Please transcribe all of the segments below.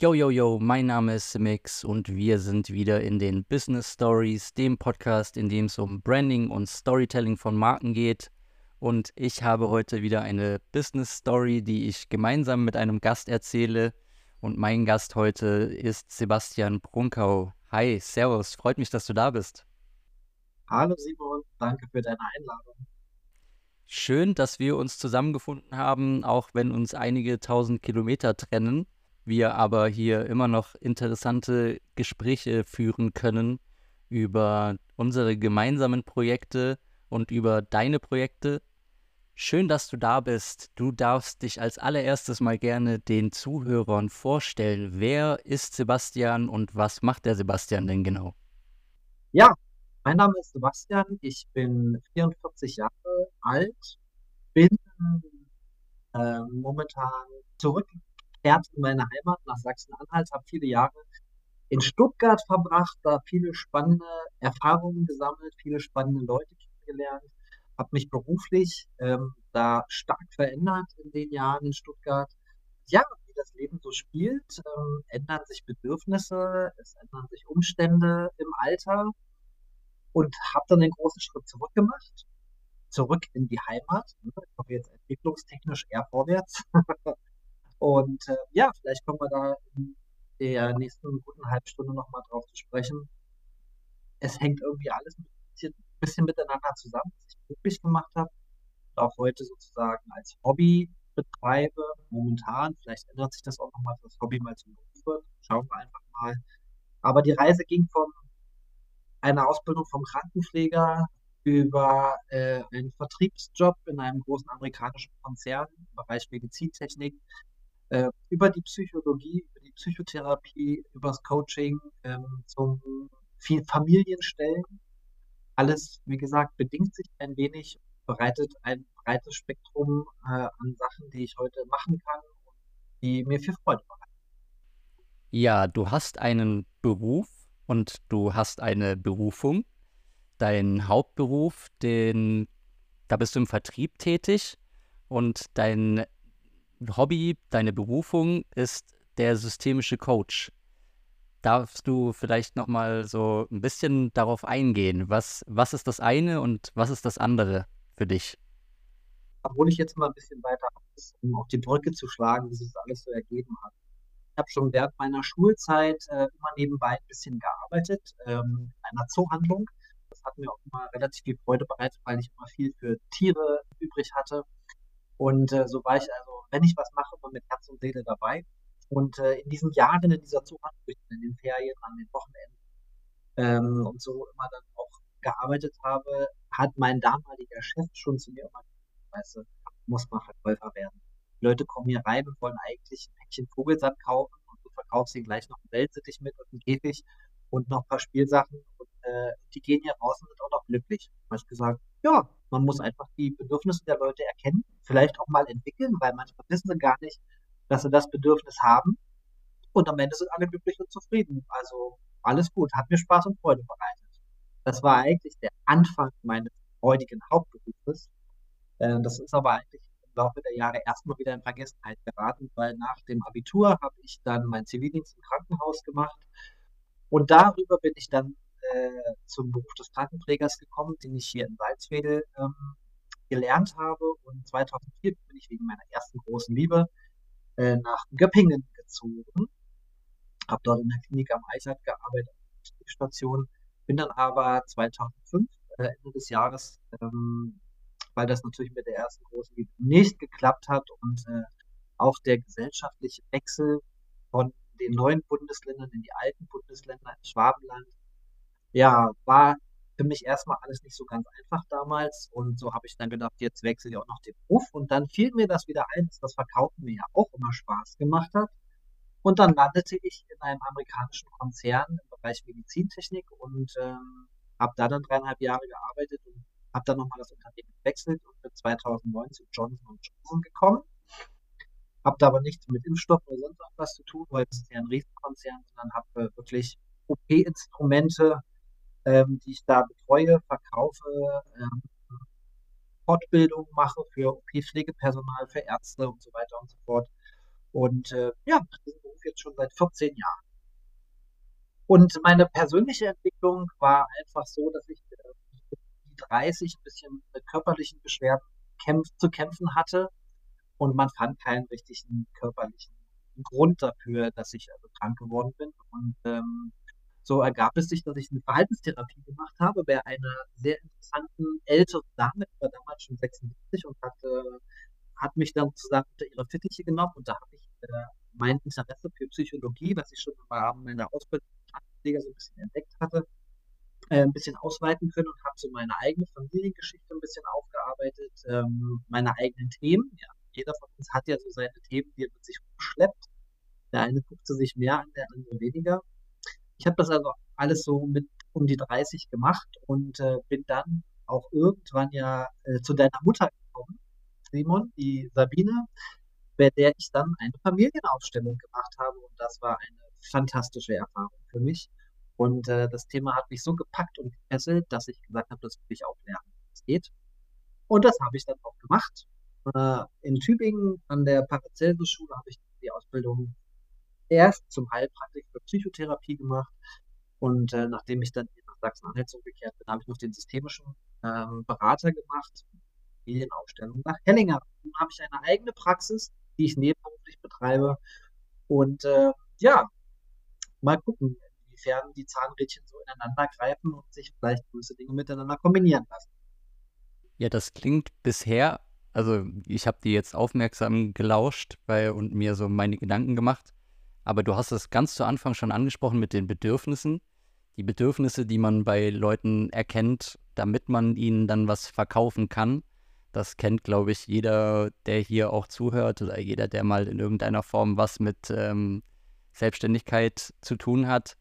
Yo, yo, yo, mein Name ist Simix und wir sind wieder in den Business Stories, dem Podcast, in dem es um Branding und Storytelling von Marken geht. Und ich habe heute wieder eine Business Story, die ich gemeinsam mit einem Gast erzähle. Und mein Gast heute ist Sebastian Brunkau. Hi, Servus, freut mich, dass du da bist. Hallo Simon, danke für deine Einladung. Schön, dass wir uns zusammengefunden haben, auch wenn uns einige tausend Kilometer trennen wir aber hier immer noch interessante Gespräche führen können über unsere gemeinsamen Projekte und über deine Projekte. Schön, dass du da bist. Du darfst dich als allererstes mal gerne den Zuhörern vorstellen. Wer ist Sebastian und was macht der Sebastian denn genau? Ja, mein Name ist Sebastian. Ich bin 44 Jahre alt, bin äh, momentan zurück Herz in meine Heimat nach Sachsen-Anhalt, habe viele Jahre in Stuttgart verbracht, da viele spannende Erfahrungen gesammelt, viele spannende Leute kennengelernt, habe mich beruflich ähm, da stark verändert in den Jahren in Stuttgart. Ja, wie das Leben so spielt, ähm, ändern sich Bedürfnisse, es ändern sich Umstände im Alter und habe dann den großen Schritt zurück gemacht, zurück in die Heimat. Ich komme jetzt entwicklungstechnisch eher vorwärts. Und äh, ja, vielleicht kommen wir da in der nächsten guten halben Stunde nochmal drauf zu sprechen. Es hängt irgendwie alles ein bisschen, bisschen miteinander zusammen, was ich beruflich gemacht habe und auch heute sozusagen als Hobby betreibe. Momentan, vielleicht ändert sich das auch nochmal, dass das Hobby mal zum Beruf wird. Schauen wir einfach mal. Aber die Reise ging von einer Ausbildung vom Krankenpfleger über äh, einen Vertriebsjob in einem großen amerikanischen Konzern im Bereich Medizintechnik äh, über die Psychologie, über die Psychotherapie, über das Coaching ähm, zum viel Familienstellen. Alles, wie gesagt, bedingt sich ein wenig, bereitet ein breites Spektrum äh, an Sachen, die ich heute machen kann und die mir viel Freude bereiten. Ja, du hast einen Beruf und du hast eine Berufung. Dein Hauptberuf, den, da bist du im Vertrieb tätig und dein Hobby, deine Berufung ist der systemische Coach. Darfst du vielleicht noch mal so ein bisschen darauf eingehen? Was, was ist das eine und was ist das andere für dich? Obwohl ich jetzt mal ein bisschen weiter ab um auf die Brücke zu schlagen, wie sich das alles so ergeben hat. Ich habe schon während meiner Schulzeit äh, immer nebenbei ein bisschen gearbeitet, ähm, in einer Zoohandlung. Das hat mir auch immer relativ viel Freude bereitet, weil ich immer viel für Tiere übrig hatte. Und äh, so war ich also wenn ich was mache, immer mit Herz und Seele dabei. Und äh, in diesen Jahren in dieser Zuhandlung, in den Ferien, an den Wochenenden ähm, und so immer dann auch gearbeitet habe, hat mein damaliger Chef schon zu mir immer gesagt, weißt du, muss mal Verkäufer werden. Die Leute kommen hier rein und wollen eigentlich ein Päckchen Vogelsand kaufen und du verkaufst ihnen gleich noch einen Weltsittich mit und einen Käfig und noch ein paar Spielsachen und äh, die gehen hier raus und sind auch noch glücklich. Da habe ich gesagt, ja, man muss einfach die Bedürfnisse der Leute erkennen, vielleicht auch mal entwickeln, weil manchmal wissen sie gar nicht, dass sie das Bedürfnis haben. Und am Ende sind alle glücklich und zufrieden. Also alles gut, hat mir Spaß und Freude bereitet. Das war eigentlich der Anfang meines heutigen Hauptberufes. Äh, das ist aber eigentlich im Laufe der Jahre erstmal wieder in Vergessenheit geraten, weil nach dem Abitur habe ich dann meinen Zivildienst im Krankenhaus gemacht. Und darüber bin ich dann äh, zum Beruf des Krankenpflegers gekommen, den ich hier in Salzwedel ähm, gelernt habe. Und 2004 bin ich wegen meiner ersten großen Liebe äh, nach Göppingen gezogen. Habe dort in der Klinik am Eichert gearbeitet, Station. Bin dann aber 2005, äh, Ende des Jahres, ähm, weil das natürlich mit der ersten großen Liebe nicht geklappt hat und äh, auch der gesellschaftliche Wechsel von den neuen Bundesländern in die alten Bundesländer, in Schwabenland, ja, war für mich erstmal alles nicht so ganz einfach damals. Und so habe ich dann gedacht, jetzt wechsle ich auch noch den Beruf. Und dann fiel mir das wieder ein, dass das Verkaufen mir ja auch immer Spaß gemacht hat. Und dann landete ich in einem amerikanischen Konzern im Bereich Medizintechnik und ähm, habe da dann dreieinhalb Jahre gearbeitet und habe dann nochmal das Unternehmen gewechselt und bin 2009 zu Johnson Johnson gekommen. Habe da aber nichts mit Impfstoff oder sonst was zu tun, weil es ist ja ein Riesenkonzern, sondern habe äh, wirklich OP-Instrumente ähm, die ich da betreue, verkaufe, ähm, Fortbildung mache für OP-Pflegepersonal, für Ärzte und so weiter und so fort. Und äh, ja, diesen Beruf jetzt schon seit 14 Jahren. Und meine persönliche Entwicklung war einfach so, dass ich äh, die 30 ein bisschen mit körperlichen Beschwerden kämpf zu kämpfen hatte und man fand keinen richtigen körperlichen Grund dafür, dass ich also krank geworden bin. Und ähm, so ergab es sich, dass ich eine Verhaltenstherapie gemacht habe bei einer sehr interessanten älteren Dame, die war damals schon 76 und hat, äh, hat mich dann zusammen unter ihre Fittiche genommen und da habe ich äh, mein Interesse für Psychologie, was ich schon im Rahmen meiner Ausbildung so ein bisschen entdeckt hatte, äh, ein bisschen ausweiten können und habe so meine eigene Familiengeschichte ein bisschen aufgearbeitet, ähm, meine eigenen Themen. Ja, jeder von uns hat ja so seine Themen, die er mit sich umschleppt. Der eine guckt sie sich mehr an, der andere weniger. Ich habe das also alles so mit um die 30 gemacht und äh, bin dann auch irgendwann ja äh, zu deiner Mutter gekommen, Simon, die Sabine, bei der ich dann eine Familienaufstellung gemacht habe und das war eine fantastische Erfahrung für mich. Und äh, das Thema hat mich so gepackt und gefesselt, dass ich gesagt habe, das will ich auch lernen, es geht. Und das habe ich dann auch gemacht. Äh, in Tübingen an der Paracelsus-Schule habe ich die Ausbildung erst zum Heilpraktiker für Psychotherapie gemacht. Und äh, nachdem ich dann nach Sachsen-Anhalt zurückgekehrt bin, habe ich noch den systemischen ähm, Berater gemacht, Medienaufstellung nach Hellinger. Dann habe ich eine eigene Praxis, die ich nebenberuflich betreibe. Und äh, ja, mal gucken, inwiefern die Zahnrädchen so ineinander greifen und sich vielleicht gewisse Dinge miteinander kombinieren lassen. Ja, das klingt bisher, also ich habe die jetzt aufmerksam gelauscht weil, und mir so meine Gedanken gemacht, aber du hast es ganz zu Anfang schon angesprochen mit den Bedürfnissen. Die Bedürfnisse, die man bei Leuten erkennt, damit man ihnen dann was verkaufen kann. Das kennt, glaube ich, jeder, der hier auch zuhört oder jeder, der mal in irgendeiner Form was mit ähm, Selbstständigkeit zu tun hat.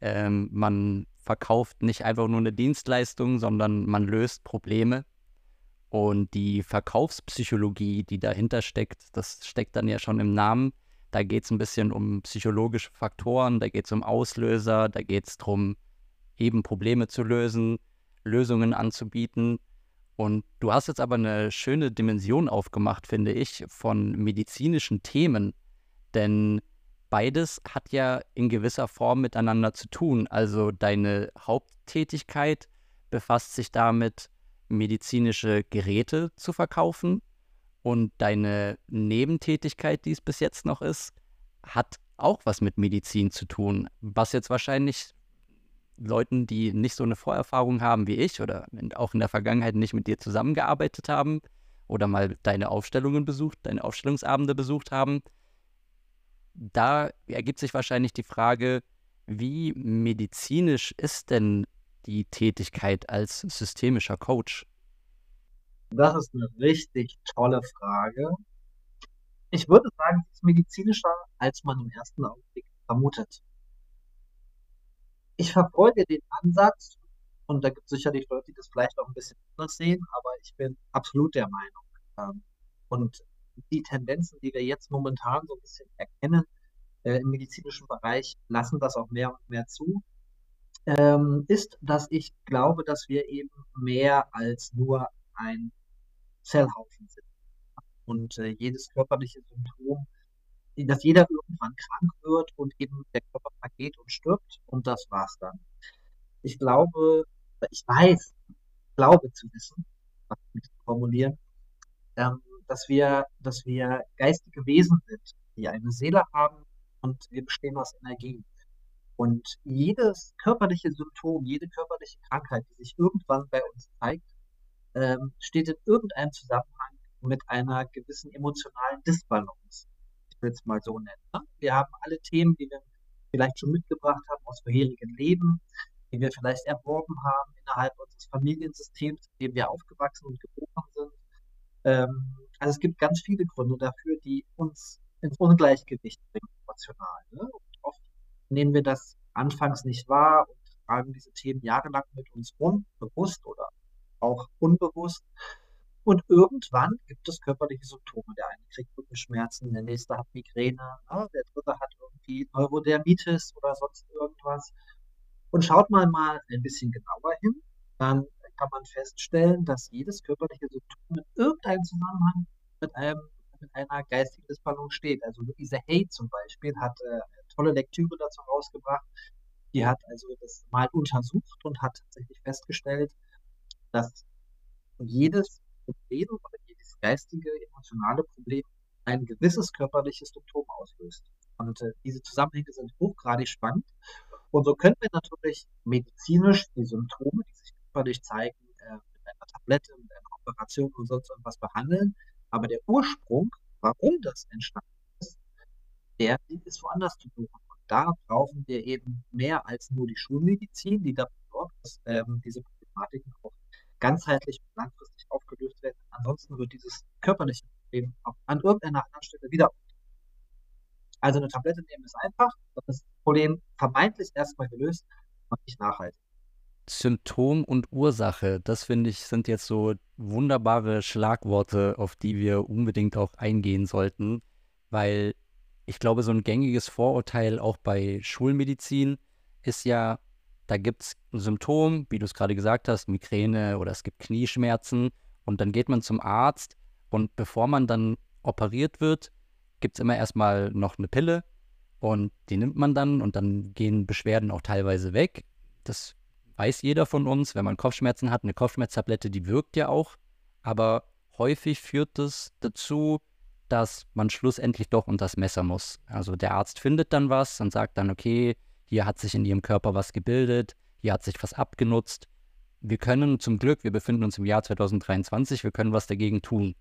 Ähm, man verkauft nicht einfach nur eine Dienstleistung, sondern man löst Probleme. Und die Verkaufspsychologie, die dahinter steckt, das steckt dann ja schon im Namen. Da geht es ein bisschen um psychologische Faktoren, da geht es um Auslöser, da geht es darum, eben Probleme zu lösen, Lösungen anzubieten. Und du hast jetzt aber eine schöne Dimension aufgemacht, finde ich, von medizinischen Themen. Denn beides hat ja in gewisser Form miteinander zu tun. Also deine Haupttätigkeit befasst sich damit, medizinische Geräte zu verkaufen und deine Nebentätigkeit, die es bis jetzt noch ist, hat auch was mit Medizin zu tun, was jetzt wahrscheinlich Leuten, die nicht so eine Vorerfahrung haben wie ich oder auch in der Vergangenheit nicht mit dir zusammengearbeitet haben oder mal deine Aufstellungen besucht, deine Aufstellungsabende besucht haben, da ergibt sich wahrscheinlich die Frage, wie medizinisch ist denn die Tätigkeit als systemischer Coach? Das ist eine richtig tolle Frage. Ich würde sagen, es ist medizinischer, als man im ersten Augenblick vermutet. Ich verfolge den Ansatz, und da gibt es sicherlich Leute, die das vielleicht auch ein bisschen anders sehen, aber ich bin absolut der Meinung. Ähm, und die Tendenzen, die wir jetzt momentan so ein bisschen erkennen äh, im medizinischen Bereich, lassen das auch mehr und mehr zu, ähm, ist, dass ich glaube, dass wir eben mehr als nur ein Zellhaufen sind. Und äh, jedes körperliche Symptom, dass jeder irgendwann krank wird und eben der Körper vergeht und stirbt und das war's dann. Ich glaube, ich weiß, glaube zu wissen, was ich formulieren, ähm, dass wir, dass wir geistige Wesen sind, die eine Seele haben und wir bestehen aus Energie. Und jedes körperliche Symptom, jede körperliche Krankheit, die sich irgendwann bei uns zeigt, ähm, steht in irgendeinem Zusammenhang mit einer gewissen emotionalen Disbalance. Ich will es mal so nennen. Ne? Wir haben alle Themen, die wir vielleicht schon mitgebracht haben aus vorherigen Leben, die wir vielleicht erworben haben innerhalb unseres Familiensystems, in dem wir aufgewachsen und geboren sind. Ähm, also es gibt ganz viele Gründe dafür, die uns ins Ungleichgewicht bringen, emotional. Ne? Und oft nehmen wir das anfangs nicht wahr und tragen diese Themen jahrelang mit uns rum, bewusst oder auch unbewusst. Und irgendwann gibt es körperliche Symptome. Der eine kriegt Rückenschmerzen, der nächste hat Migräne, ne? der dritte hat irgendwie Neurodermitis oder sonst irgendwas. Und schaut mal mal ein bisschen genauer hin, dann kann man feststellen, dass jedes körperliche Symptom in irgendeinem Zusammenhang mit einem mit einer geistigen Disbalance steht. Also Louise Hay zum Beispiel hat äh, eine tolle Lektüre dazu rausgebracht. Die hat also das mal untersucht und hat tatsächlich festgestellt, dass jedes Problem oder jedes geistige, emotionale Problem ein gewisses körperliches Symptom auslöst. Und äh, diese Zusammenhänge sind hochgradig spannend. Und so können wir natürlich medizinisch die Symptome, die sich körperlich zeigen, äh, mit einer Tablette, mit einer Operation und sonst irgendwas behandeln. Aber der Ursprung, warum das entstanden ist, der ist woanders zu suchen. Und da brauchen wir eben mehr als nur die Schulmedizin, die dafür sorgt, dass ähm, diese Problematiken auch ganzheitlich und langfristig aufgelöst werden. Ansonsten wird dieses körperliche Problem an irgendeiner anderen Stelle wieder. Also eine Tablette nehmen ist einfach, das Problem vermeintlich erstmal gelöst, aber nicht nachhaltig. Symptom und Ursache, das finde ich, sind jetzt so wunderbare Schlagworte, auf die wir unbedingt auch eingehen sollten, weil ich glaube, so ein gängiges Vorurteil auch bei Schulmedizin ist ja, da gibt es ein Symptom, wie du es gerade gesagt hast, Migräne oder es gibt Knieschmerzen und dann geht man zum Arzt und bevor man dann operiert wird, gibt es immer erstmal noch eine Pille und die nimmt man dann und dann gehen Beschwerden auch teilweise weg. Das weiß jeder von uns, wenn man Kopfschmerzen hat, eine Kopfschmerztablette, die wirkt ja auch, aber häufig führt das dazu, dass man schlussendlich doch unter das Messer muss. Also der Arzt findet dann was und sagt dann, okay, hier hat sich in ihrem Körper was gebildet, hier hat sich was abgenutzt. Wir können zum Glück, wir befinden uns im Jahr 2023, wir können was dagegen tun.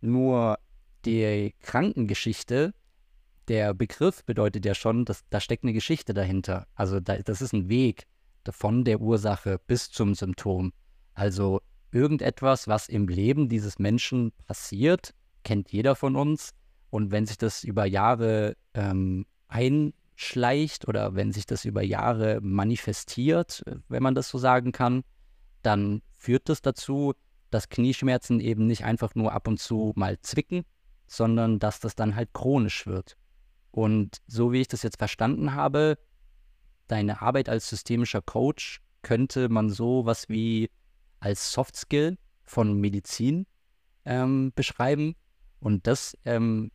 Nur die Krankengeschichte, der Begriff bedeutet ja schon, dass da steckt eine Geschichte dahinter. Also da, das ist ein Weg von der Ursache bis zum Symptom. Also irgendetwas, was im Leben dieses Menschen passiert, kennt jeder von uns. Und wenn sich das über Jahre ähm, ein, schleicht oder wenn sich das über Jahre manifestiert, wenn man das so sagen kann, dann führt das dazu, dass Knieschmerzen eben nicht einfach nur ab und zu mal zwicken, sondern dass das dann halt chronisch wird. Und so wie ich das jetzt verstanden habe, deine Arbeit als systemischer Coach könnte man so was wie als Soft Skill von Medizin ähm, beschreiben. Und das ähm,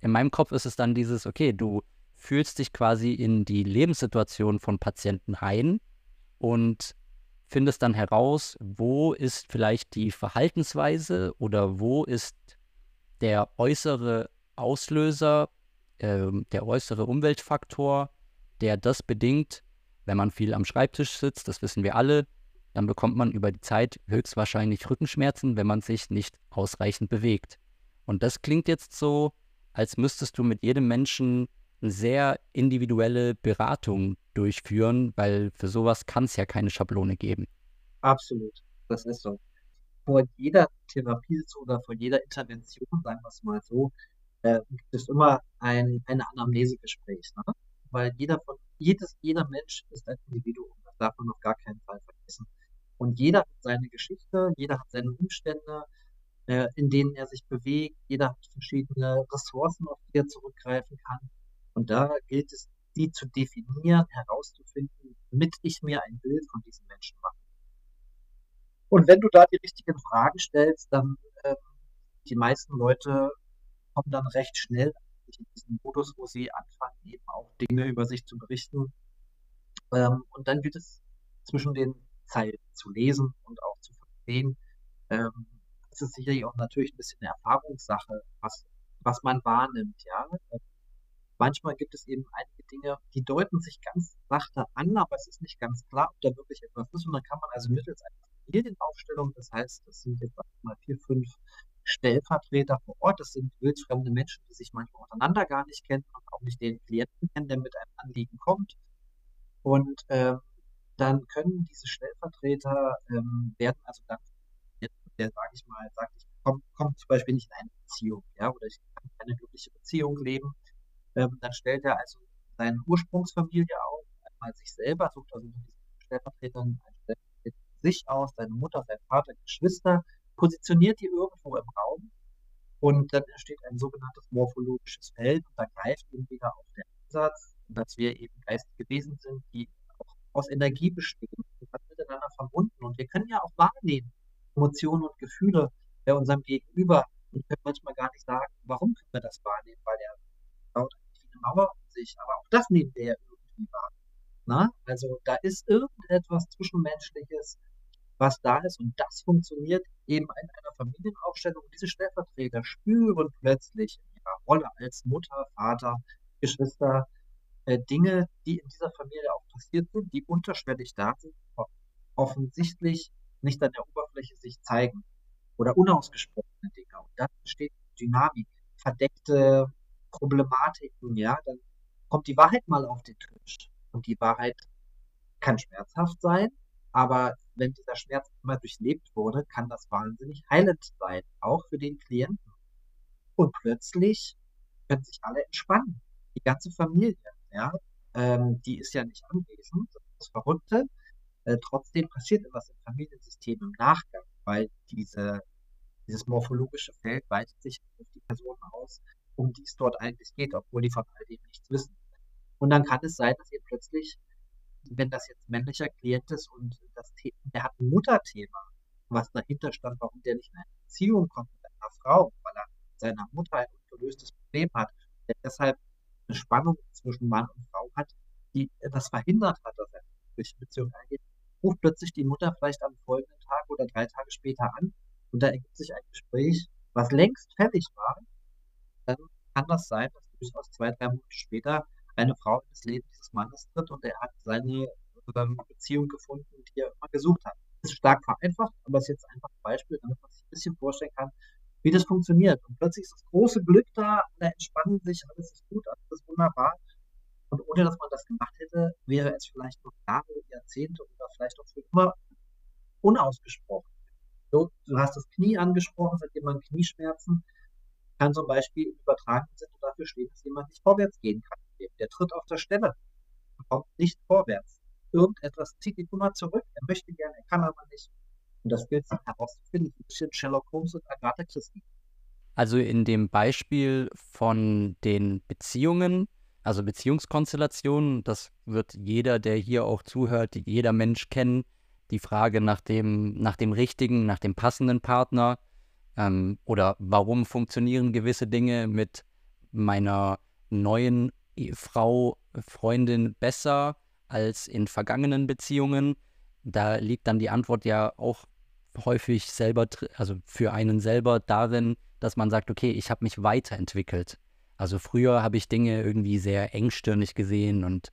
in meinem Kopf ist es dann dieses, okay, du fühlst dich quasi in die Lebenssituation von Patienten ein und findest dann heraus, wo ist vielleicht die Verhaltensweise oder wo ist der äußere Auslöser, äh, der äußere Umweltfaktor, der das bedingt, wenn man viel am Schreibtisch sitzt, das wissen wir alle, dann bekommt man über die Zeit höchstwahrscheinlich Rückenschmerzen, wenn man sich nicht ausreichend bewegt. Und das klingt jetzt so, als müsstest du mit jedem Menschen sehr individuelle Beratung durchführen, weil für sowas kann es ja keine Schablone geben. Absolut, das ist so. Vor jeder Therapie oder vor jeder Intervention, sagen wir es mal so, äh, gibt es immer ein, ein Anamnesegespräch. Ne? Weil jeder von, jedes, jeder Mensch ist ein Individuum. Das darf man auf gar keinen Fall vergessen. Und jeder hat seine Geschichte, jeder hat seine Umstände, äh, in denen er sich bewegt, jeder hat verschiedene Ressourcen, auf die er zurückgreifen kann. Und da gilt es, die zu definieren, herauszufinden, damit ich mir ein Bild von diesen Menschen mache. Und wenn du da die richtigen Fragen stellst, dann ähm, die meisten Leute kommen dann recht schnell in diesen Modus, wo sie anfangen, eben auch Dinge über sich zu berichten. Ähm, und dann gilt es zwischen den Zeilen zu lesen und auch zu verstehen. Ähm, das ist sicherlich auch natürlich ein bisschen eine Erfahrungssache, was, was man wahrnimmt, ja. Manchmal gibt es eben einige Dinge, die deuten sich ganz sachte an, aber es ist nicht ganz klar, ob da wirklich etwas ist. Und dann kann man also mittels einer Familienaufstellung, das heißt, das sind jetzt mal vier, fünf Stellvertreter vor Ort, das sind wildfremde Menschen, die sich manchmal untereinander gar nicht kennen und auch nicht den Klienten kennen, der mit einem Anliegen kommt. Und äh, dann können diese Stellvertreter ähm, werden also dann, der sage ich mal, sagt, ich komme komm zum Beispiel nicht in eine Beziehung, ja, oder ich kann keine glückliche Beziehung leben ähm, dann stellt er also seine Ursprungsfamilie auf, einmal sich selber, sucht also mit diesen Stellvertretern sich aus, seine Mutter, sein Vater, Geschwister, positioniert die irgendwo im Raum und dann entsteht ein sogenanntes morphologisches Feld und da greift eben wieder auf den Ansatz, dass wir eben geistige Wesen sind, die auch aus Energie bestehen und miteinander verbunden und wir können ja auch wahrnehmen, Emotionen und Gefühle bei unserem Gegenüber und können manchmal gar nicht sagen, warum können wir das wahrnehmen? Weil eigentlich eine Mauer um sich, aber auch das nehmen wir ja irgendwie wahr. Na? Also da ist irgendetwas Zwischenmenschliches, was da ist und das funktioniert eben in einer Familienaufstellung. Diese Stellvertreter spüren plötzlich in ihrer Rolle als Mutter, Vater, Geschwister äh, Dinge, die in dieser Familie auch passiert sind, die unterschwellig da sind, offensichtlich nicht an der Oberfläche sich zeigen oder unausgesprochene Dinge. Und dann entsteht Dynamik, verdeckte Problematiken, ja, dann kommt die Wahrheit mal auf den Tisch. Und die Wahrheit kann schmerzhaft sein, aber wenn dieser Schmerz immer durchlebt wurde, kann das wahnsinnig heilend sein, auch für den Klienten. Und plötzlich können sich alle entspannen. Die ganze Familie, ja, ähm, die ist ja nicht anwesend. Das Verrückte. Äh, trotzdem passiert etwas im Familiensystem im Nachgang, weil diese, dieses morphologische Feld weitet sich auf die Personen aus, um die es dort eigentlich geht, obwohl die von all dem nichts wissen. Und dann kann es sein, dass ihr plötzlich, wenn das jetzt männlicher Klient ist und das der hat ein Mutterthema, was dahinter stand, warum der nicht in eine Beziehung kommt mit einer Frau, weil er mit seiner Mutter ein ungelöstes Problem hat, der deshalb eine Spannung zwischen Mann und Frau hat, die das verhindert hat, dass er durch Beziehung eingeht, ruft plötzlich die Mutter vielleicht am folgenden Tag oder drei Tage später an und da ergibt sich ein Gespräch, was längst fertig war. Dann kann das sein, dass durchaus zwei, drei Monate später eine Frau in das Leben dieses Mannes tritt und er hat seine ähm, Beziehung gefunden, die er immer gesucht hat. Das ist stark vereinfacht, aber es ist jetzt einfach ein Beispiel, damit man sich ein bisschen vorstellen kann, wie das funktioniert. Und plötzlich ist das große Glück da, alle entspannen sich, alles ist gut, alles ist wunderbar. Und ohne dass man das gemacht hätte, wäre es vielleicht noch Jahre, Jahrzehnte oder vielleicht auch für immer unausgesprochen. So, du hast das Knie angesprochen, hat jemand Knieschmerzen, kann zum Beispiel im übertragenen Sinne dafür stehen, dass jemand nicht vorwärts gehen kann der tritt auf der Stelle, kommt nicht vorwärts. Irgendetwas zieht ihn immer zurück. Er möchte gerne, er kann aber nicht. Und das gilt sich herauszufinden, ein bisschen Sherlock Holmes und Agatha Christie. Also in dem Beispiel von den Beziehungen, also Beziehungskonstellationen, das wird jeder, der hier auch zuhört, jeder Mensch kennen, die Frage nach dem, nach dem richtigen, nach dem passenden Partner ähm, oder warum funktionieren gewisse Dinge mit meiner neuen Frau, Freundin besser als in vergangenen Beziehungen? Da liegt dann die Antwort ja auch häufig selber, also für einen selber darin, dass man sagt, okay, ich habe mich weiterentwickelt. Also früher habe ich Dinge irgendwie sehr engstirnig gesehen und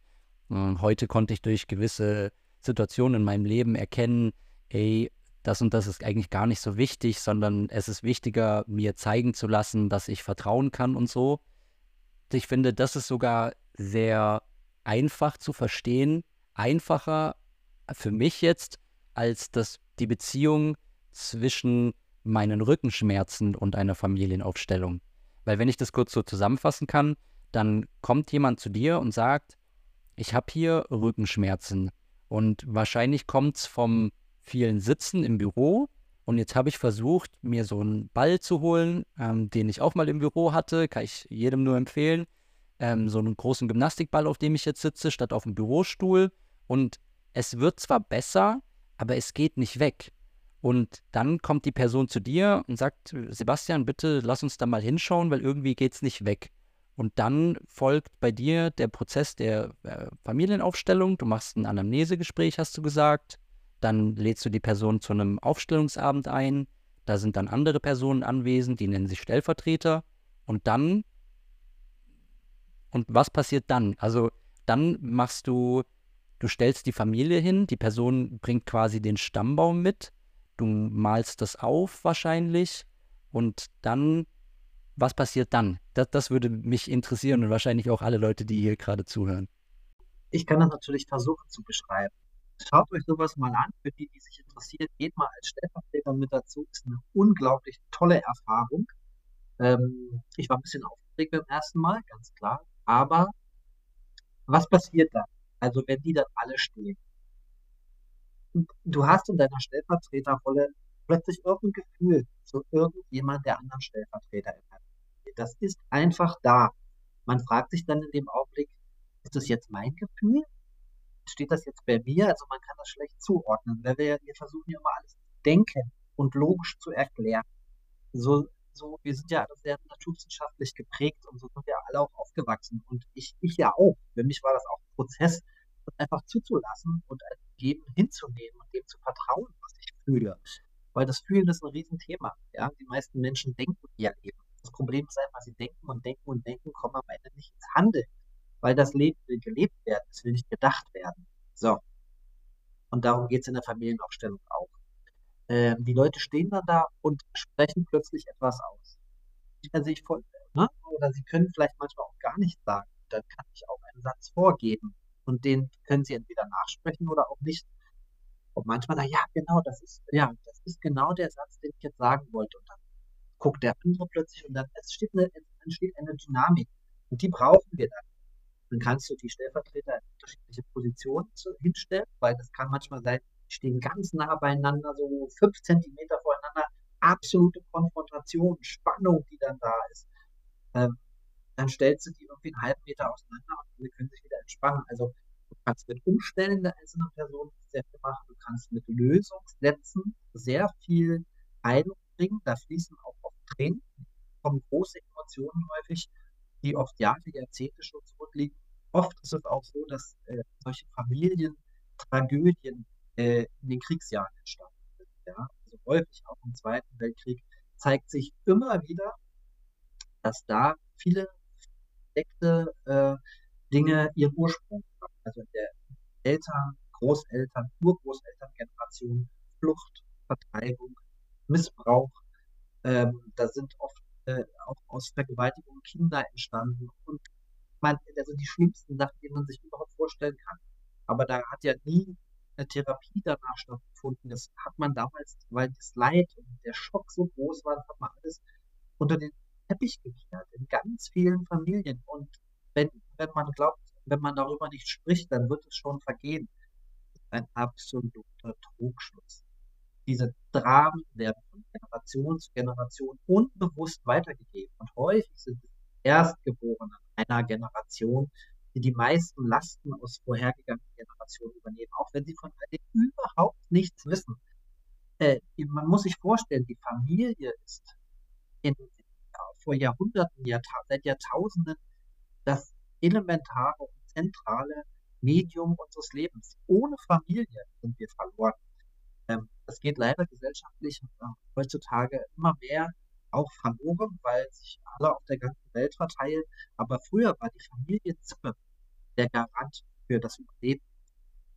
äh, heute konnte ich durch gewisse Situationen in meinem Leben erkennen, ey, das und das ist eigentlich gar nicht so wichtig, sondern es ist wichtiger, mir zeigen zu lassen, dass ich vertrauen kann und so ich finde, das ist sogar sehr einfach zu verstehen, einfacher für mich jetzt, als das, die Beziehung zwischen meinen Rückenschmerzen und einer Familienaufstellung. Weil wenn ich das kurz so zusammenfassen kann, dann kommt jemand zu dir und sagt, ich habe hier Rückenschmerzen und wahrscheinlich kommt es vom vielen Sitzen im Büro und jetzt habe ich versucht, mir so einen Ball zu holen, ähm, den ich auch mal im Büro hatte, kann ich jedem nur empfehlen. Ähm, so einen großen Gymnastikball, auf dem ich jetzt sitze, statt auf dem Bürostuhl. Und es wird zwar besser, aber es geht nicht weg. Und dann kommt die Person zu dir und sagt, Sebastian, bitte lass uns da mal hinschauen, weil irgendwie geht es nicht weg. Und dann folgt bei dir der Prozess der äh, Familienaufstellung. Du machst ein Anamnesegespräch, hast du gesagt. Dann lädst du die Person zu einem Aufstellungsabend ein. Da sind dann andere Personen anwesend, die nennen sich Stellvertreter. Und dann, und was passiert dann? Also dann machst du, du stellst die Familie hin, die Person bringt quasi den Stammbaum mit, du malst das auf wahrscheinlich und dann, was passiert dann? Das, das würde mich interessieren und wahrscheinlich auch alle Leute, die hier gerade zuhören. Ich kann das natürlich versuchen zu beschreiben. Schaut euch sowas mal an, für die, die sich interessieren. Geht mal als Stellvertreter mit dazu. Ist eine unglaublich tolle Erfahrung. Ähm, ich war ein bisschen aufgeregt beim ersten Mal, ganz klar. Aber was passiert dann? Also wenn die dann alle stehen. Du hast in deiner Stellvertreterrolle plötzlich irgendein Gefühl zu irgendjemand der anderen Stellvertreter. Das ist einfach da. Man fragt sich dann in dem Augenblick, ist das jetzt mein Gefühl steht das jetzt bei mir? Also man kann das schlecht zuordnen, weil wir, wir versuchen ja immer alles zu denken und logisch zu erklären. So, so, wir sind ja alle sehr naturwissenschaftlich geprägt und so sind wir alle auch aufgewachsen. Und ich, ich ja auch. Für mich war das auch ein Prozess, das einfach zuzulassen und als Geben hinzunehmen und dem zu vertrauen, was ich fühle. Weil das Fühlen ist ein Riesenthema. Ja? Die meisten Menschen denken ja eben. Das Problem ist einfach, sie denken und denken und denken, kommen am Ende nicht ins Handeln. Weil das Leben will gelebt werden, es will nicht gedacht werden. So. Und darum geht es in der Familienaufstellung auch. Ähm, die Leute stehen dann da und sprechen plötzlich etwas aus. Also ich voll, ne? Oder sie können vielleicht manchmal auch gar nichts sagen. Dann kann ich auch einen Satz vorgeben. Und den können sie entweder nachsprechen oder auch nicht. Und manchmal sagen, ja, genau, das ist, ja, das ist genau der Satz, den ich jetzt sagen wollte. Und dann guckt der andere plötzlich und dann entsteht eine, entsteht eine Dynamik. Und die brauchen wir dann. Dann kannst du die Stellvertreter in unterschiedliche Positionen hinstellen, weil das kann manchmal sein, die stehen ganz nah beieinander, so fünf Zentimeter voreinander, absolute Konfrontation, Spannung, die dann da ist. Ähm, dann stellst du die irgendwie einen halben Meter auseinander und alle können sich wieder entspannen. Also du kannst mit Umstellen der einzelnen Person sehr viel machen, du kannst mit Lösungssätzen sehr viel einbringen. Da fließen auch oft Tränen, kommen große Emotionen häufig die oft Jahre, Jahrzehnte schon zurückliegen. Oft ist es auch so, dass äh, solche Familientragödien äh, in den Kriegsjahren entstanden sind. Ja? Also häufig auch im Zweiten Weltkrieg zeigt sich immer wieder, dass da viele verdeckte äh, Dinge ihren Ursprung haben. Also in der Eltern, Großeltern, Urgroßelterngeneration, Flucht, Vertreibung, Missbrauch. Ähm, da sind oft äh, auch aus Vergewaltigung Kinder entstanden und man, also die schlimmsten Sachen, die man sich überhaupt vorstellen kann. Aber da hat ja nie eine Therapie danach stattgefunden. Das hat man damals, weil das Leid und der Schock so groß war, das hat man alles unter den Teppich gekehrt in ganz vielen Familien. Und wenn, wenn man glaubt, wenn man darüber nicht spricht, dann wird es schon vergehen. Das ist ein absoluter Trugschluss diese Dramen werden von Generation zu Generation unbewusst weitergegeben. Und häufig sind es Erstgeborene einer Generation, die die meisten Lasten aus vorhergegangenen Generationen übernehmen, auch wenn sie von all dem überhaupt nichts wissen. Äh, man muss sich vorstellen, die Familie ist in, vor Jahrhunderten, Jahrta seit Jahrtausenden das elementare und zentrale Medium unseres Lebens. Ohne Familie sind wir verloren. Das geht leider gesellschaftlich äh, heutzutage immer mehr auch verloren, weil sich alle auf der ganzen Welt verteilen. Aber früher war die Familienzippe der Garant für das Überleben.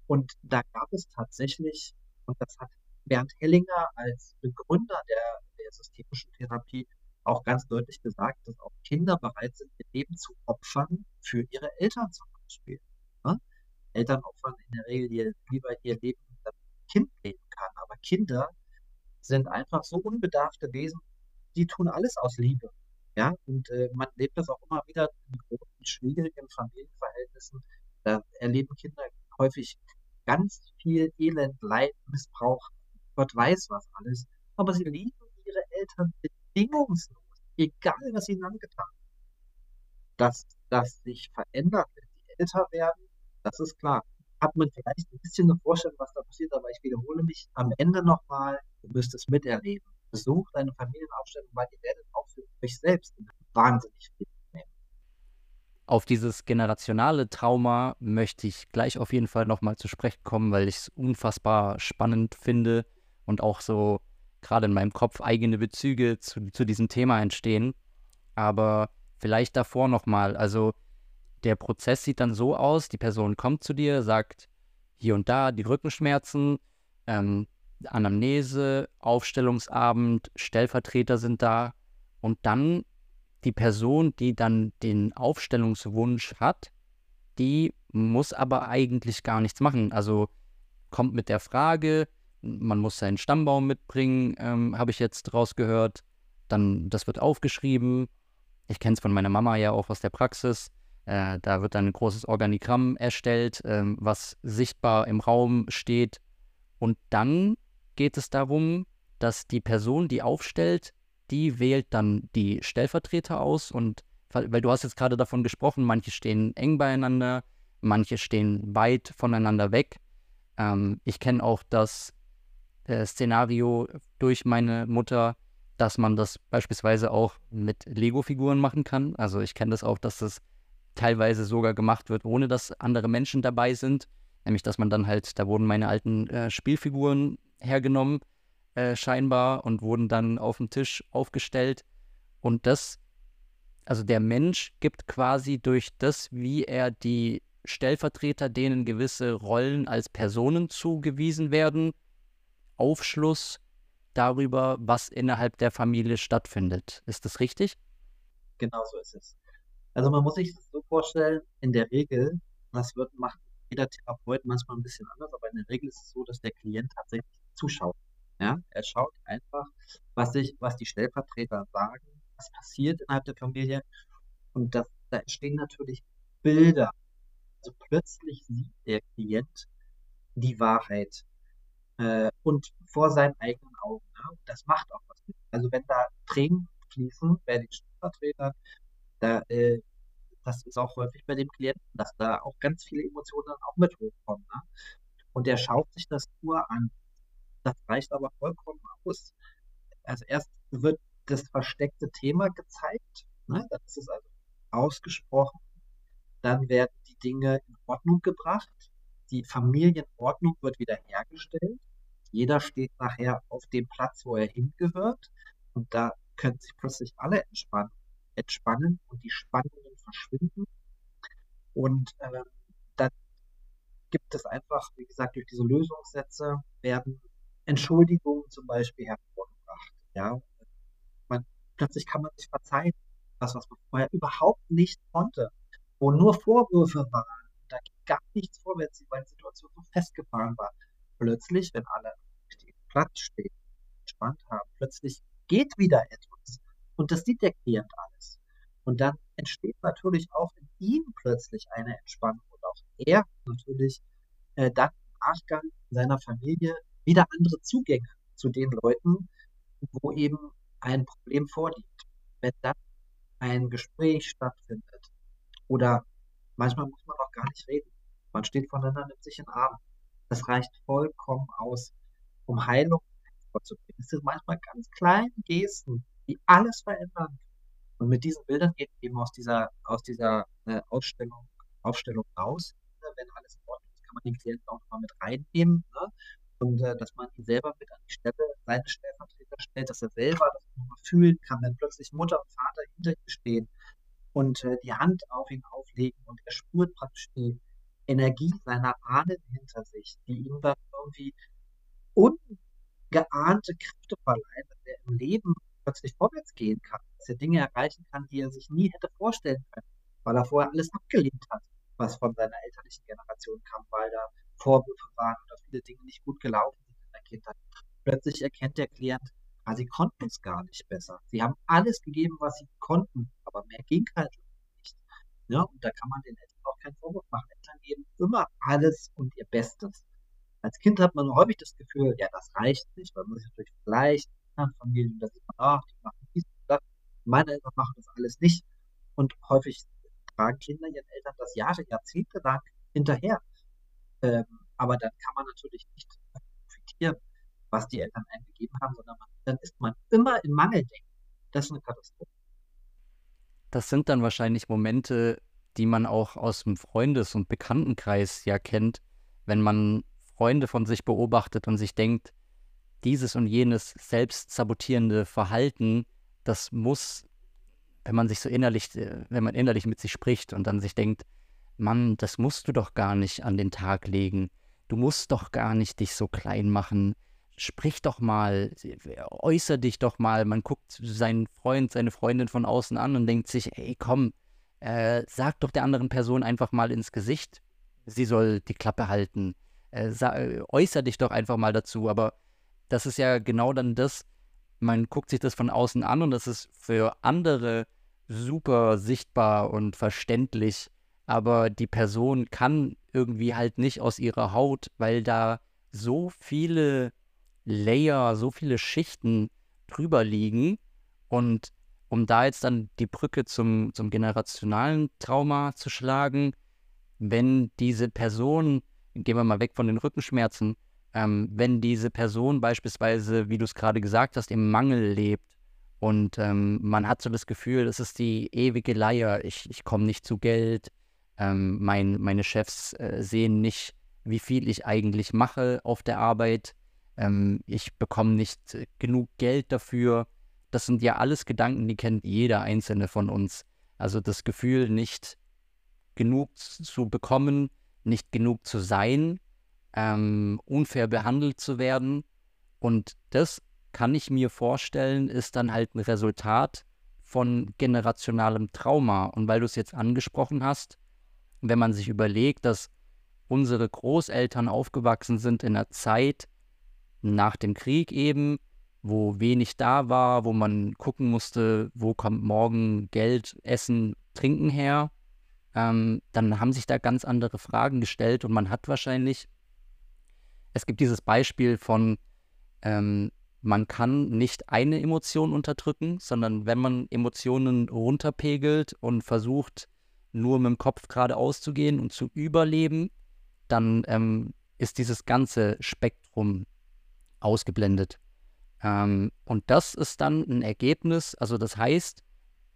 Und da gab es tatsächlich, und das hat Bernd Hellinger als Begründer der, der systemischen Therapie auch ganz deutlich gesagt, dass auch Kinder bereit sind, ihr Leben zu opfern für ihre Eltern zum Beispiel. Ne? Eltern opfern in der Regel lieber ihr Leben, Kind leben kann. Aber Kinder sind einfach so unbedarfte Wesen, die tun alles aus Liebe. Ja, und äh, man lebt das auch immer wieder in großen, schwierigen Familienverhältnissen. Da erleben Kinder häufig ganz viel Elend, Leid, Missbrauch, Gott weiß was alles. Aber sie lieben ihre Eltern bedingungslos, egal was ihnen angetan wird. Dass das sich verändert, wenn sie älter werden, das ist klar hat man vielleicht ein bisschen eine Vorstellung, was da passiert, aber ich wiederhole mich am Ende nochmal, du müsst es miterleben. Besucht eine Familienaufstellung, weil ihr werdet auch für euch selbst wahnsinnig viel nehmen. Auf dieses generationale Trauma möchte ich gleich auf jeden Fall nochmal zu sprechen kommen, weil ich es unfassbar spannend finde und auch so gerade in meinem Kopf eigene Bezüge zu, zu diesem Thema entstehen. Aber vielleicht davor nochmal, also der Prozess sieht dann so aus, die Person kommt zu dir, sagt hier und da die Rückenschmerzen, ähm, Anamnese, Aufstellungsabend, Stellvertreter sind da und dann die Person, die dann den Aufstellungswunsch hat, die muss aber eigentlich gar nichts machen. Also kommt mit der Frage, man muss seinen Stammbaum mitbringen, ähm, habe ich jetzt rausgehört. Dann, das wird aufgeschrieben. Ich kenne es von meiner Mama ja auch aus der Praxis. Äh, da wird dann ein großes Organigramm erstellt, ähm, was sichtbar im Raum steht. Und dann geht es darum, dass die Person, die aufstellt, die wählt dann die Stellvertreter aus. Und weil du hast jetzt gerade davon gesprochen, manche stehen eng beieinander, manche stehen weit voneinander weg. Ähm, ich kenne auch das äh, Szenario durch meine Mutter, dass man das beispielsweise auch mit Lego-Figuren machen kann. Also ich kenne das auch, dass das teilweise sogar gemacht wird, ohne dass andere Menschen dabei sind. Nämlich, dass man dann halt, da wurden meine alten äh, Spielfiguren hergenommen, äh, scheinbar, und wurden dann auf dem Tisch aufgestellt. Und das, also der Mensch gibt quasi durch das, wie er die Stellvertreter, denen gewisse Rollen als Personen zugewiesen werden, Aufschluss darüber, was innerhalb der Familie stattfindet. Ist das richtig? Genau so ist es. Also man muss sich das so vorstellen, in der Regel, das wird, macht jeder Therapeut manchmal ein bisschen anders, aber in der Regel ist es so, dass der Klient tatsächlich zuschaut. Ja? Er schaut einfach, was, sich, was die Stellvertreter sagen, was passiert innerhalb der Familie. Und das, da entstehen natürlich Bilder. Also plötzlich sieht der Klient die Wahrheit äh, und vor seinen eigenen Augen. Ne? Das macht auch was. Also wenn da Tränen fließen bei den Stellvertretern, da, äh, das ist auch häufig bei dem Klienten, dass da auch ganz viele Emotionen dann auch mit hochkommen. Ne? Und der schaut sich das nur an. Das reicht aber vollkommen aus. Also erst wird das versteckte Thema gezeigt, ne? das ist also ausgesprochen. Dann werden die Dinge in Ordnung gebracht. Die Familienordnung wird wieder hergestellt. Jeder steht nachher auf dem Platz, wo er hingehört. Und da können sich plötzlich alle entspannen, entspannen und die Spannungen verschwinden. Und äh, dann gibt es einfach, wie gesagt, durch diese Lösungssätze werden Entschuldigungen zum Beispiel hervorgebracht. Ja, man, plötzlich kann man sich verzeihen, das, was man vorher überhaupt nicht konnte, wo nur Vorwürfe waren. Da ging gar nichts vorwärts, weil die Situation so festgefahren war. Plötzlich, wenn alle auf dem Platz stehen, entspannt haben, plötzlich geht wieder etwas. Und das sieht der Klient alles. Und dann entsteht natürlich auch in ihm plötzlich eine Entspannung und auch er natürlich äh, dann im Nachgang seiner Familie wieder andere Zugänge zu den Leuten, wo eben ein Problem vorliegt. Wenn dann ein Gespräch stattfindet oder manchmal muss man auch gar nicht reden. Man steht voneinander, nimmt sich in den Arm. Das reicht vollkommen aus, um Heilung vorzubringen. Es sind manchmal ganz kleine Gesten, die alles verändern. Und mit diesen Bildern geht eben aus dieser, aus dieser äh, Ausstellung, Aufstellung raus. Wenn alles in Ordnung ist, kann man den Klienten auch mal mit reinnehmen. Ne? und äh, dass man ihn selber mit an die Stelle seines Stellvertreter stellt, dass er selber das nochmal fühlen kann, wenn plötzlich Mutter und Vater hinter ihm stehen und äh, die Hand auf ihn auflegen und er spürt praktisch die Energie seiner Ahnen hinter sich, die ihm dann irgendwie ungeahnte Kräfte verleihen, dass er im Leben plötzlich vorwärts gehen kann, dass er Dinge erreichen kann, die er sich nie hätte vorstellen können, weil er vorher alles abgelehnt hat, was von seiner elterlichen Generation kam, weil da Vorwürfe waren oder viele Dinge nicht gut gelaufen sind in der Kindheit. Plötzlich erkennt der Klient, ah, sie konnten es gar nicht besser. Sie haben alles gegeben, was sie konnten, aber mehr ging halt nicht. Ja, und da kann man den Eltern auch keinen Vorwurf machen. Eltern geben immer alles und ihr Bestes. Als Kind hat man häufig das Gefühl, ja, das reicht nicht, man sich natürlich vielleicht in Familien, da sieht man, ach, die machen dies und das. Meine Eltern machen das alles nicht. Und häufig tragen Kinder ihren Eltern das Jahre, Jahrzehnte lang hinterher. Ähm, aber dann kann man natürlich nicht profitieren, was die Eltern einem gegeben haben, sondern man, dann ist man immer in Mangeldenken. Das ist eine Katastrophe. Das sind dann wahrscheinlich Momente, die man auch aus dem Freundes- und Bekanntenkreis ja kennt, wenn man Freunde von sich beobachtet und sich denkt, dieses und jenes selbstsabotierende Verhalten, das muss, wenn man sich so innerlich, äh, wenn man innerlich mit sich spricht und dann sich denkt, Mann, das musst du doch gar nicht an den Tag legen. Du musst doch gar nicht dich so klein machen. Sprich doch mal, äußer dich doch mal. Man guckt seinen Freund, seine Freundin von außen an und denkt sich, ey, komm, äh, sag doch der anderen Person einfach mal ins Gesicht, sie soll die Klappe halten. Äh, äußer dich doch einfach mal dazu. Aber das ist ja genau dann das, man guckt sich das von außen an und das ist für andere super sichtbar und verständlich, aber die Person kann irgendwie halt nicht aus ihrer Haut, weil da so viele Layer, so viele Schichten drüber liegen. Und um da jetzt dann die Brücke zum, zum generationalen Trauma zu schlagen, wenn diese Person, gehen wir mal weg von den Rückenschmerzen, ähm, wenn diese Person beispielsweise, wie du es gerade gesagt hast, im Mangel lebt Und ähm, man hat so das Gefühl, es ist die ewige Leier. Ich, ich komme nicht zu Geld. Ähm, mein, meine Chefs äh, sehen nicht, wie viel ich eigentlich mache auf der Arbeit. Ähm, ich bekomme nicht genug Geld dafür. Das sind ja alles Gedanken, die kennt jeder einzelne von uns. Also das Gefühl, nicht genug zu bekommen, nicht genug zu sein, ähm, unfair behandelt zu werden. Und das kann ich mir vorstellen, ist dann halt ein Resultat von generationalem Trauma. Und weil du es jetzt angesprochen hast, wenn man sich überlegt, dass unsere Großeltern aufgewachsen sind in einer Zeit nach dem Krieg eben, wo wenig da war, wo man gucken musste, wo kommt morgen Geld, Essen, Trinken her, ähm, dann haben sich da ganz andere Fragen gestellt und man hat wahrscheinlich, es gibt dieses Beispiel von, ähm, man kann nicht eine Emotion unterdrücken, sondern wenn man Emotionen runterpegelt und versucht, nur mit dem Kopf geradeaus zu gehen und zu überleben, dann ähm, ist dieses ganze Spektrum ausgeblendet. Ähm, und das ist dann ein Ergebnis, also das heißt,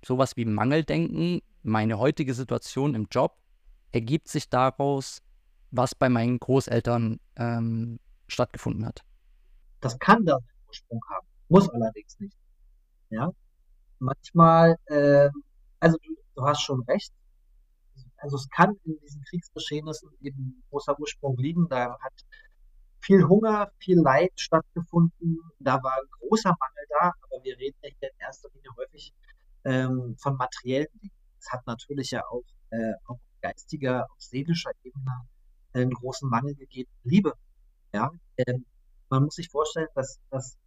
sowas wie Mangeldenken, meine heutige Situation im Job, ergibt sich daraus, was bei meinen Großeltern ähm, stattgefunden hat. Das kann dann Ursprung haben. Muss allerdings nicht. Ja. Manchmal, äh, also du, du, hast schon recht. Also es kann in diesen Kriegsgeschehnissen eben großer Ursprung liegen. Da hat viel Hunger, viel Leid stattgefunden. Da war ein großer Mangel da, aber wir reden ja hier in erster Linie häufig ähm, von materiellen Dingen. Es hat natürlich ja auch äh, auf geistiger, auf seelischer Ebene einen großen Mangel gegeben. Liebe. Ja, ähm, man muss sich vorstellen, dass, dass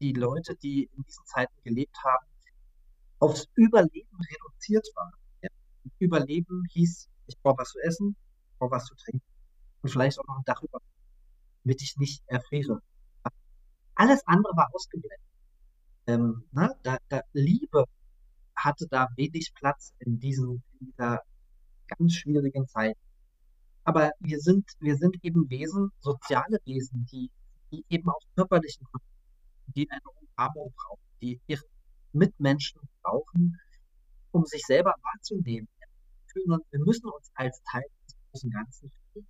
die Leute, die in diesen Zeiten gelebt haben, aufs Überleben reduziert waren. Ja. Überleben hieß, ich brauche was zu essen, ich brauche was zu trinken und vielleicht auch noch ein Dach über, damit ich nicht erfriere. Alles andere war ausgeblendet. Ähm, na, ne, da, da, Liebe hatte da wenig Platz in, diesen, in dieser ganz schwierigen Zeit. Aber wir sind, wir sind eben Wesen, soziale Wesen, die die eben auch körperlichen Kontakte, die eine Umarmung brauchen, die ihre Mitmenschen brauchen, um sich selber wahrzunehmen. Wir müssen uns als Teil des großen Ganzen fühlen.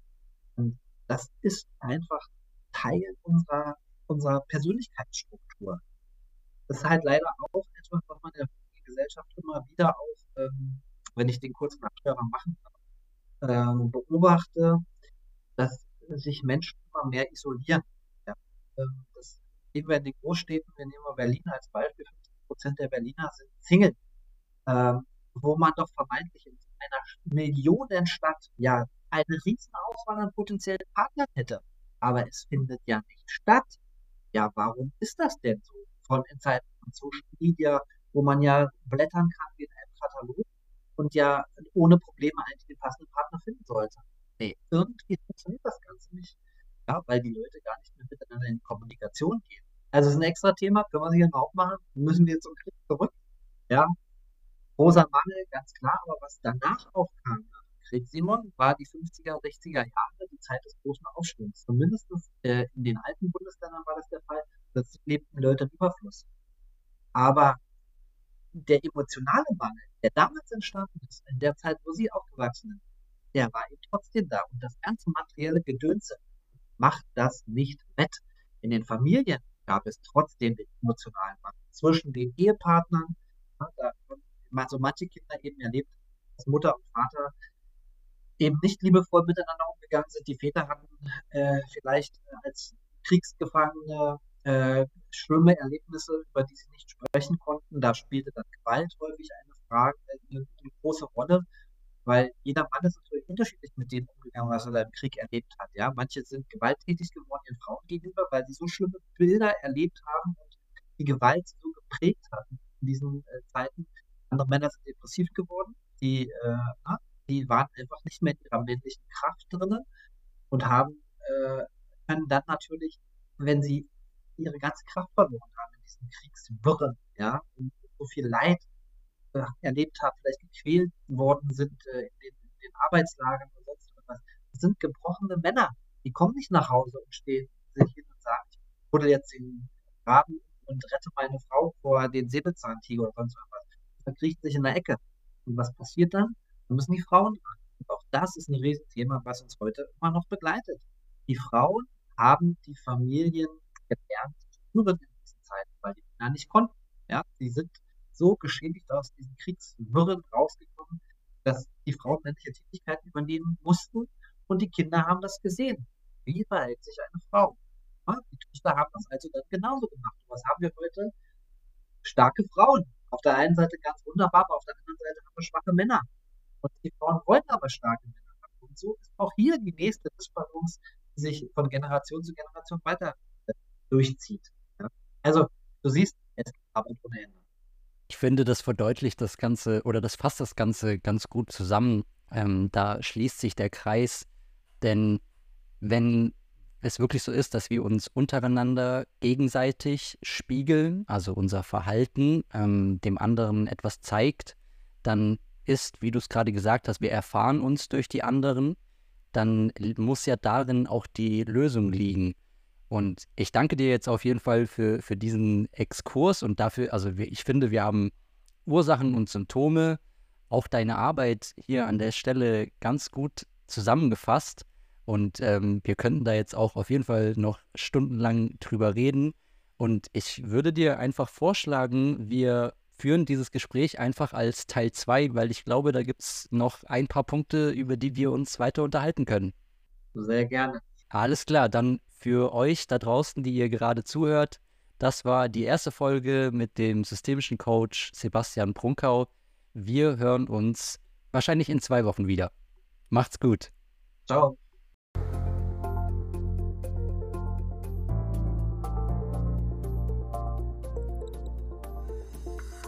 Und das ist einfach Teil unserer, unserer Persönlichkeitsstruktur. Das ist halt leider auch etwas, was man in der Gesellschaft immer wieder auch, ähm, wenn ich den kurzen Absperrer machen kann, ähm, beobachte, dass sich Menschen immer mehr isolieren. Ähm, das sehen wir in den Großstädten, wir nehmen Berlin als Beispiel, 50 Prozent der Berliner sind Single, ähm, wo man doch vermeintlich in einer Millionenstadt ja eine riesen Auswahl an potenziellen Partnern hätte. Aber es findet ja nicht statt. Ja, warum ist das denn so? Von in Zeiten von Social Media, wo man ja blättern kann wie in einem Katalog und ja ohne Probleme eigentlich den passenden Partner finden sollte. Nee, irgendwie funktioniert das Ganze nicht ja, weil die Leute gar nicht mehr miteinander in Kommunikation gehen. Also es ist ein extra Thema, können wir sich auch machen, müssen wir zum Krieg zurück. Ja, großer Mangel, ganz klar, aber was danach auch kam, nach Krieg Simon, war die 50er, 60er Jahre, die Zeit des großen Aufschwungs. Zumindest äh, in den alten Bundesländern war das der Fall, dass lebten Leute im Überfluss. Aber der emotionale Mangel, der damals entstanden ist, in der Zeit, wo sie aufgewachsen sind, der war eben trotzdem da. Und das ganze materielle Gedönse, macht das nicht wett. In den Familien gab es trotzdem den emotionalen Mangel zwischen den Ehepartnern. Da haben so manche Kinder eben erlebt, dass Mutter und Vater eben nicht liebevoll miteinander umgegangen sind. Die Väter hatten äh, vielleicht als Kriegsgefangene äh, schlimme Erlebnisse, über die sie nicht sprechen konnten. Da spielte dann Gewalt häufig eine Frage, eine, eine große Rolle. Weil jeder Mann ist natürlich unterschiedlich mit dem umgegangen, was er im Krieg erlebt hat. Ja, manche sind gewalttätig geworden ihren Frauen gegenüber, weil sie so schlimme Bilder erlebt haben und die Gewalt so geprägt hatten in diesen äh, Zeiten. Andere Männer sind depressiv geworden, die, äh, na, die waren einfach nicht mehr in ihrer männlichen Kraft drin und haben äh, können dann natürlich, wenn sie ihre ganze Kraft verloren haben in diesen Kriegswirren, ja, und so viel Leid äh, erlebt haben, vielleicht gequält worden sind äh, in, den, in, den, Arbeitslagern oder sonst was. Das sind gebrochene Männer. Die kommen nicht nach Hause und stehen sich hin und sagen, ich buddel jetzt den Graben und rette meine Frau vor den Säbelzahntiger oder sonst was. Verkriecht sich in der Ecke. Und was passiert dann? Dann müssen die Frauen ran. Und auch das ist ein Riesenthema, was uns heute immer noch begleitet. Die Frauen haben die Familien gelernt, führen in diesen Zeiten, weil die Männer nicht konnten. Ja, sie sind so geschädigt aus diesen Kriegswirren rausgekommen, dass die Frauen männliche Tätigkeiten übernehmen mussten und die Kinder haben das gesehen. Wie verhält sich eine Frau? Ja, die Töchter haben das also dann genauso gemacht. Und was haben wir heute? Starke Frauen. Auf der einen Seite ganz wunderbar, aber auf der anderen Seite haben wir schwache Männer. Und die Frauen wollen aber starke Männer haben. Und so ist auch hier die nächste Missspannung, die sich von Generation zu Generation weiter durchzieht. Also, du siehst, es gibt Arbeit ohne Ende. Ich finde, das verdeutlicht das Ganze oder das fasst das Ganze ganz gut zusammen. Ähm, da schließt sich der Kreis, denn wenn es wirklich so ist, dass wir uns untereinander gegenseitig spiegeln, also unser Verhalten ähm, dem anderen etwas zeigt, dann ist, wie du es gerade gesagt hast, wir erfahren uns durch die anderen, dann muss ja darin auch die Lösung liegen. Und ich danke dir jetzt auf jeden Fall für, für diesen Exkurs und dafür, also ich finde, wir haben Ursachen und Symptome, auch deine Arbeit hier an der Stelle ganz gut zusammengefasst. Und ähm, wir könnten da jetzt auch auf jeden Fall noch stundenlang drüber reden. Und ich würde dir einfach vorschlagen, wir führen dieses Gespräch einfach als Teil 2, weil ich glaube, da gibt es noch ein paar Punkte, über die wir uns weiter unterhalten können. Sehr gerne. Alles klar, dann für euch da draußen, die ihr gerade zuhört, das war die erste Folge mit dem systemischen Coach Sebastian Prunkau. Wir hören uns wahrscheinlich in zwei Wochen wieder. Macht's gut. Ciao.